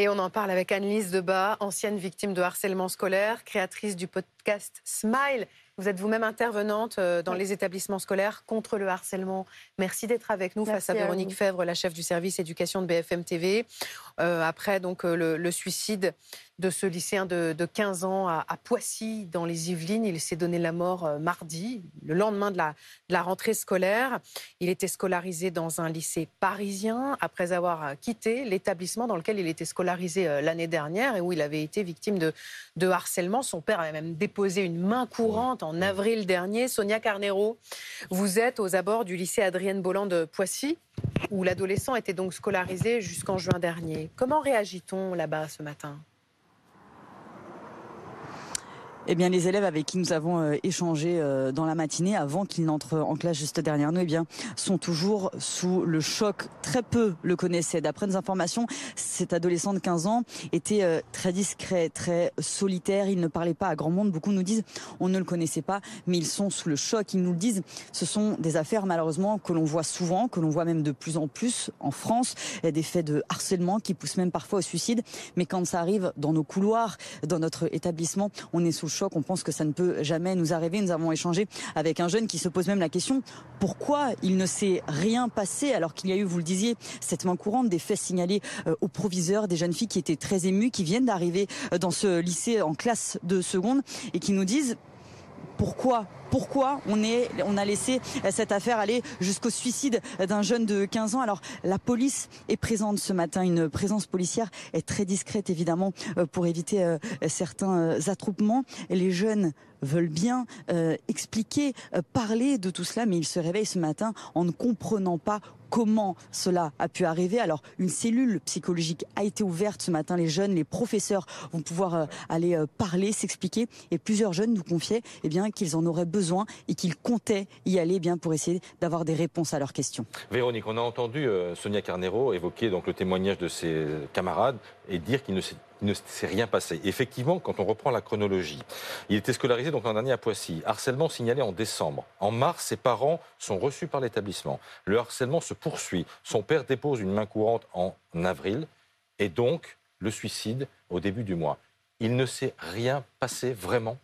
Et on en parle avec Annelise Debat, ancienne victime de harcèlement scolaire, créatrice du podcast Smile. Vous êtes vous-même intervenante euh, dans les établissements scolaires contre le harcèlement. Merci d'être avec nous face à Véronique Fèvre, la chef du service éducation de BFM TV. Euh, après donc euh, le, suicide de ce lycéen de, 15 ans à, Poissy, dans les Yvelines. Il s'est donné la mort mardi, le lendemain de la, rentrée scolaire. Il était scolarisé dans un lycée parisien après avoir quitté l'établissement dans lequel il était scolarisé l'année dernière et où il avait été victime de, de harcèlement. Son père avait même déposé une main courante en avril dernier. Sonia Carnero, vous êtes aux abords du lycée Adrienne Bolland de Poissy, où l'adolescent était donc scolarisé jusqu'en juin dernier. Comment réagit-on là-bas ce matin? Eh bien, les élèves avec qui nous avons euh, échangé euh, dans la matinée, avant qu'ils n'entrent en classe juste derrière nous, eh bien, sont toujours sous le choc. Très peu le connaissaient. D'après nos informations, cet adolescent de 15 ans était euh, très discret, très solitaire. Il ne parlait pas à grand monde. Beaucoup nous disent, on ne le connaissait pas, mais ils sont sous le choc. Ils nous le disent. Ce sont des affaires, malheureusement, que l'on voit souvent, que l'on voit même de plus en plus en France. Des faits de harcèlement qui poussent même parfois au suicide. Mais quand ça arrive dans nos couloirs, dans notre établissement, on est sous choc, on pense que ça ne peut jamais nous arriver. Nous avons échangé avec un jeune qui se pose même la question pourquoi il ne s'est rien passé alors qu'il y a eu, vous le disiez, cette main courante, des faits signalés euh, au proviseur, des jeunes filles qui étaient très émues, qui viennent d'arriver euh, dans ce lycée en classe de seconde et qui nous disent pourquoi pourquoi on, a laissé cette affaire aller jusqu'au suicide d'un jeune de 15 ans. Alors la police est présente ce matin, une présence policière est très discrète évidemment euh, pour éviter euh, certains euh, attroupements. Les jeunes veulent bien expliquer, parler de tout cela, mais ils se réveillent ce matin en ne comprenant pas comment cela a pu arriver. Alors, une cellule psychologique a été ouverte ce matin. Les jeunes, les professeurs vont pouvoir aller parler, s'expliquer. Et plusieurs jeunes nous confiaient eh bien, qu'ils en auraient besoin et qu'ils comptaient y aller bien pour essayer d'avoir des réponses à leurs questions. Véronique, on a entendu euh, Sonia Carnero évoquer donc le témoignage de ses camarades et dire qu'il ne s'est rien passé. Effectivement, quand on reprend la chronologie, il était scolarisé donc l'an dernier à Poissy. Harcèlement signalé en décembre. En mars, ses parents sont reçus par l'établissement. Le harcèlement se poursuit. Son père dépose une main courante en avril et donc le suicide au début du mois. Il ne s'est rien passé vraiment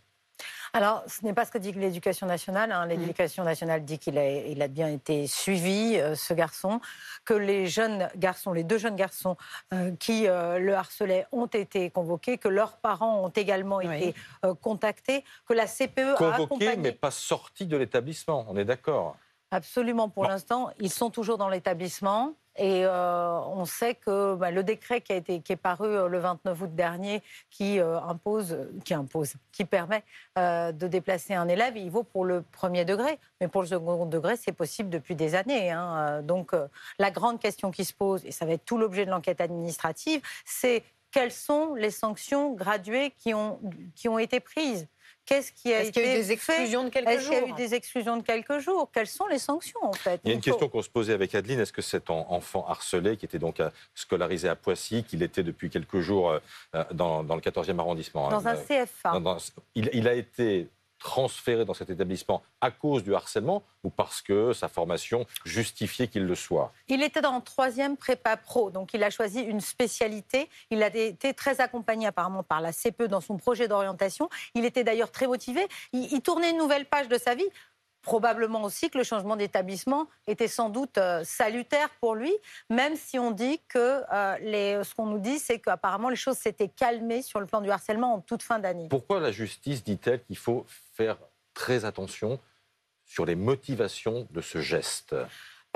alors, ce n'est pas ce que dit l'éducation nationale. Hein. L'éducation nationale dit qu'il a, il a, bien été suivi, euh, ce garçon, que les jeunes garçons, les deux jeunes garçons euh, qui euh, le harcelaient ont été convoqués, que leurs parents ont également été contactés, que la CPE a accompagné... mais pas sortis de l'établissement, on est d'accord Absolument, pour l'instant, ils sont toujours dans l'établissement. Et euh, on sait que bah, le décret qui, a été, qui est paru euh, le 29 août dernier, qui euh, impose, qui impose, qui permet de déplacer un élève, il vaut pour le premier degré, mais pour le second degré, c'est possible depuis des années. Hein. Donc la grande question qui se pose, et ça va être tout l'objet de l'enquête administrative, c'est quelles sont les sanctions graduées qui ont, qui ont été prises Qu'est-ce qui a été y a eu des exclusions de quelques jours Est-ce qu'il y a eu des exclusions de quelques jours Quelles sont les sanctions en fait Il y a une question qu'on se posait avec Adeline. Est-ce que cet enfant harcelé, qui était donc euh, scolarisé à Poissy, qu'il était depuis quelques jours euh, euh, dans, le 14e arrondissement Dans un CFA. il, a été transféré dans cet établissement à cause du harcèlement ou parce que sa formation justifiait qu'il le soit? Il était le troisième prépa pro, donc il a choisi une spécialité. Il a été très accompagné apparemment par la CPE dans son projet d'orientation. Il était d'ailleurs très motivé. il tournait une nouvelle page de sa vie probablement aussi que le changement d'établissement était sans doute euh, salutaire pour lui, même si on dit que euh, les, ce qu'on nous dit, c'est qu'apparemment les choses s'étaient calmées sur le plan du harcèlement en toute fin d'année. Pourquoi la justice dit-elle qu'il faut faire très attention sur les motivations de ce geste?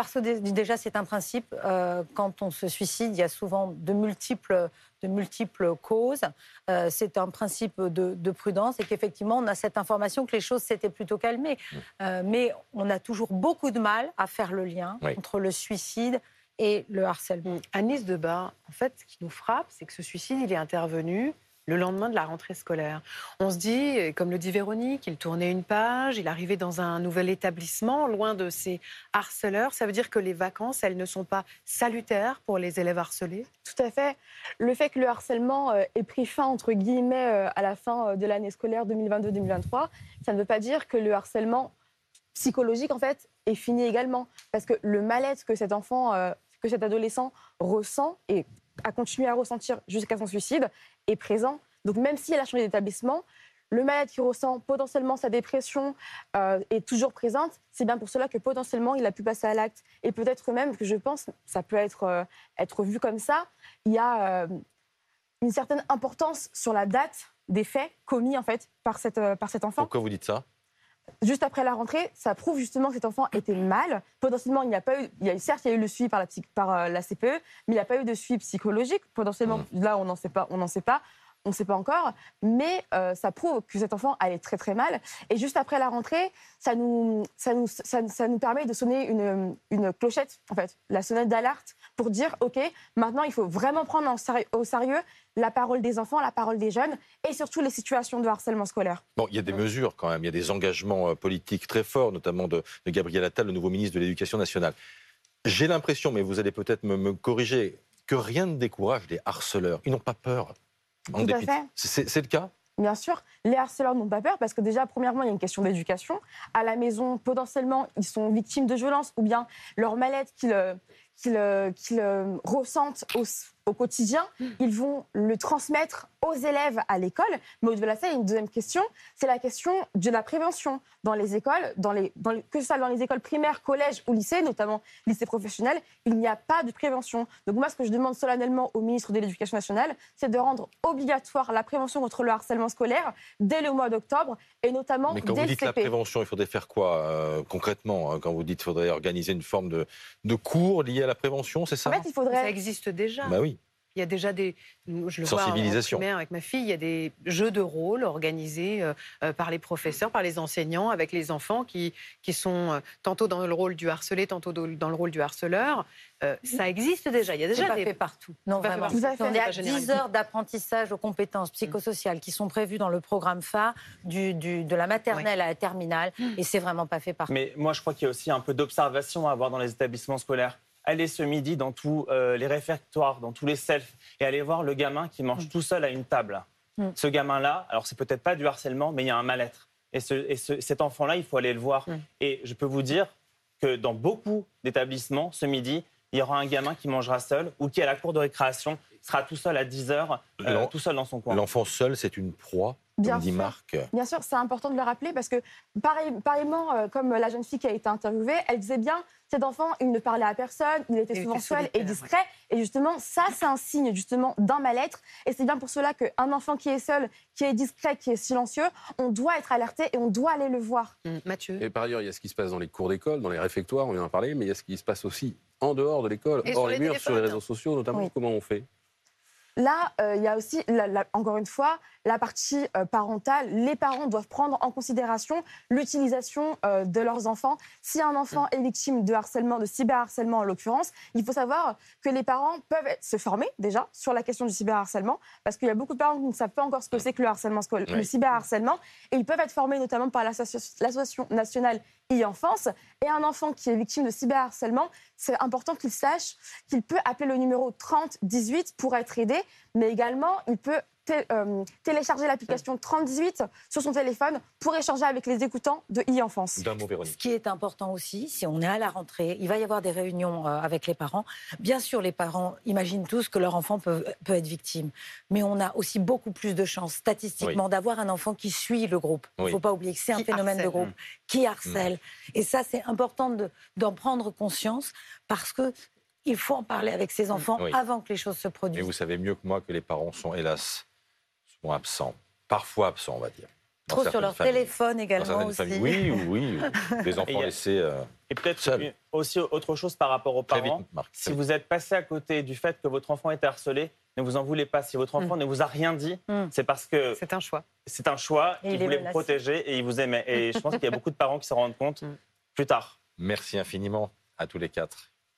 Parce que déjà, c'est un principe. Euh, quand on se suicide, il y a souvent de multiples, de multiples causes. Euh, c'est un principe de, prudence et qu'effectivement, on a cette information que les choses s'étaient plutôt calmées. Euh, mais on a toujours beaucoup de mal à faire le lien entre le suicide et le harcèlement. Mmh. Anis Debat, en fait, ce qui nous frappe, c'est que ce suicide, il est intervenu le lendemain de la rentrée scolaire. On se dit, comme le dit Véronique, il tournait une page, il arrivait dans un nouvel établissement, loin de ses harceleurs. Ça veut dire que les vacances, elles ne sont pas salutaires pour les élèves harcelés? Tout à fait. Le fait que le harcèlement euh, ait pris fin, entre guillemets, euh, à la fin euh, de l'année scolaire 2022-2023, ça ne veut pas dire que le harcèlement psychologique, en fait, est fini également. Parce que le mal-être que cet enfant, que cet adolescent ressent, et a continué à ressentir jusqu'à son suicide est présent. Donc même si elle a changé d'établissement, le malade qui ressent potentiellement sa dépression euh, est toujours présente. C'est bien pour cela que potentiellement il a pu passer à l'acte. Et peut-être même que je pense, ça peut être, euh, être vu comme ça, il y a euh, une certaine importance sur la date des faits commis en fait par, cette, par cet enfant. Pourquoi vous dites ça? Juste après la rentrée, ça prouve justement que cet enfant était mal. Potentiellement, il n'y a pas eu, il y a, certes, il y a eu le suivi par la, par, euh, la CPE, mais il n'y a pas eu de suivi psychologique. Potentiellement, Mmh. là, on n'en sait pas, on n'en sait pas. On ne sait pas encore, mais euh, ça prouve que cet enfant allait très très mal. Et juste après la rentrée, ça nous, ça nous, ça, ça nous permet de sonner une, une clochette, en fait, la sonnette d'alerte, pour dire OK, maintenant il faut vraiment prendre en au sérieux la parole des enfants, la parole des jeunes, et surtout les situations de harcèlement scolaire. Bon, il y a des mesures quand même, il y a des engagements euh, politiques très forts, notamment de, de Gabriel Attal, le nouveau ministre de l'Éducation nationale. J'ai l'impression, mais vous allez peut-être me, me corriger, que rien ne décourage les harceleurs. Ils n'ont pas peur. En Tout à fait. C'est le cas? Bien sûr, les harceleurs n'ont pas peur parce que déjà, premièrement, il y a une question d'éducation. À la maison, potentiellement, ils sont victimes de violences ou bien leur mal-être qu'ils euh, qu'ils, euh, euh, ressentent au, au quotidien, ils vont le transmettre aux élèves à l'école. Mais au-delà de ça, il y a une deuxième question, c'est la question de la prévention dans les écoles, dans les, dans les- que ce soit dans les écoles primaires, collèges ou lycées, notamment lycées professionnels, il n'y a pas de prévention. Donc moi, ce que je demande solennellement au ministre de l'Éducation nationale, c'est de rendre obligatoire la prévention contre le harcèlement scolaire dès le mois d'octobre et notamment Mais quand dès vous le dites la prévention, il faudrait faire quoi euh, concrètement hein, Quand vous dites qu'il faudrait organiser une forme de, de cours lié à la prévention, c'est ça En fait, il Ça faudrait existe déjà. Bah oui. Il y a déjà des. Je le vois en- Sensibilisation. en primaire avec ma fille, il y a des jeux de rôle organisés euh, euh, par les professeurs, par les enseignants, avec les enfants qui, qui sont euh, tantôt dans le rôle du harcelé, tantôt dans le rôle du harceleur. Euh, ça existe déjà. Il y a déjà pas des. fait partout. Non, pas fait vraiment. partout. On est à généralisé. 10 heures d'apprentissage aux compétences psychosociales qui sont prévues dans le programme phare du, du- de la maternelle à la terminale. Et c'est vraiment pas fait partout. Mais moi, je crois qu'il y a aussi un peu d'observation à avoir dans les établissements scolaires. Allez ce midi dans tous euh, les réfectoires, dans tous les selfs, et allez voir le gamin qui mange tout seul à une table. Mm. Ce gamin-là, alors c'est peut-être pas du harcèlement, mais il y a un mal-être. Et, ce- et ce- cet enfant-là, il faut aller le voir. Mm. Et je peux vous dire que dans beaucoup d'établissements, ce midi, il y aura un gamin qui mangera seul ou qui, à la cour de récréation, sera tout seul à 10 heures, euh, tout seul dans son coin. L'enfant seul, c'est une proie, Bien dit sûr. Marc. Bien sûr, c'est important de le rappeler parce que, pareil, pareillement, euh, comme la jeune fille qui a été interviewée, elle disait bien cet enfant, il ne parlait à personne, il était Il souvent était seul et discret. Et justement, ça, c'est un signe justement d'un mal-être. Et c'est bien pour cela qu'un enfant qui est seul, qui est discret, qui est silencieux, on doit être alerté et on doit aller le voir. Hum, Mathieu. Et par ailleurs, il y a ce qui se passe dans les cours d'école, dans les réfectoires, on vient en parler, mais il y a ce qui se passe aussi en dehors de l'école, hors les les murs, sur les réseaux sociaux notamment. Oui. Comment on fait? Là, euh, il y a aussi, la- la- encore une fois, la partie euh, parentale. Les parents doivent prendre en considération l'utilisation euh, de leurs enfants. Si un enfant est victime de harcèlement, de cyberharcèlement en l'occurrence, il faut savoir que les parents peuvent se former déjà sur la question du cyberharcèlement, parce qu'il y a beaucoup de parents qui ne savent pas encore ce que c'est que le harcèlement, le cyberharcèlement, et ils peuvent être formés notamment par l'Associ- l'association nationale e-enfance. Et un enfant qui est victime de cyberharcèlement, c'est important qu'il sache qu'il peut appeler le numéro 3018 pour être aidé, mais également il peut euh, télécharger l'application 3018 sur son téléphone pour échanger avec les écoutants de e-enfance. D'un mot, Véronique. Ce qui est important aussi, si on est à la rentrée, il va y avoir des réunions euh, avec les parents. Bien sûr, les parents imaginent tous que leur enfant peut, peut être victime. Mais on a aussi beaucoup plus de chances, statistiquement, d'avoir un enfant qui suit le groupe. Il ne faut pas oublier que c'est un Qui phénomène de groupe, qui harcèle. Et ça, c'est important de- d'en prendre conscience parce que il faut en parler avec ses enfants Oui. avant que les choses se Mais produisent. vous savez mieux que moi que les parents sont, hélas, sont absents. Parfois absents, on va dire. Trop sur leur familles. téléphone également certaines aussi. familles. Oui, oui, oui. Les Et il enfants a- laissés euh, Et peut-être aussi autre chose par rapport aux très parents. vite, Marc. Si vous êtes passé à côté du fait que votre enfant était harcelé, ne vous en voulez pas. Si votre enfant ne vous a rien dit, Mm. c'est parce que C'est un choix. c'est un choix, Et il, il est voulait vous protéger et il vous aimait. Et je pense qu'il y a beaucoup de parents qui s'en rendent compte Mm. plus tard. Merci infiniment à tous les quatre.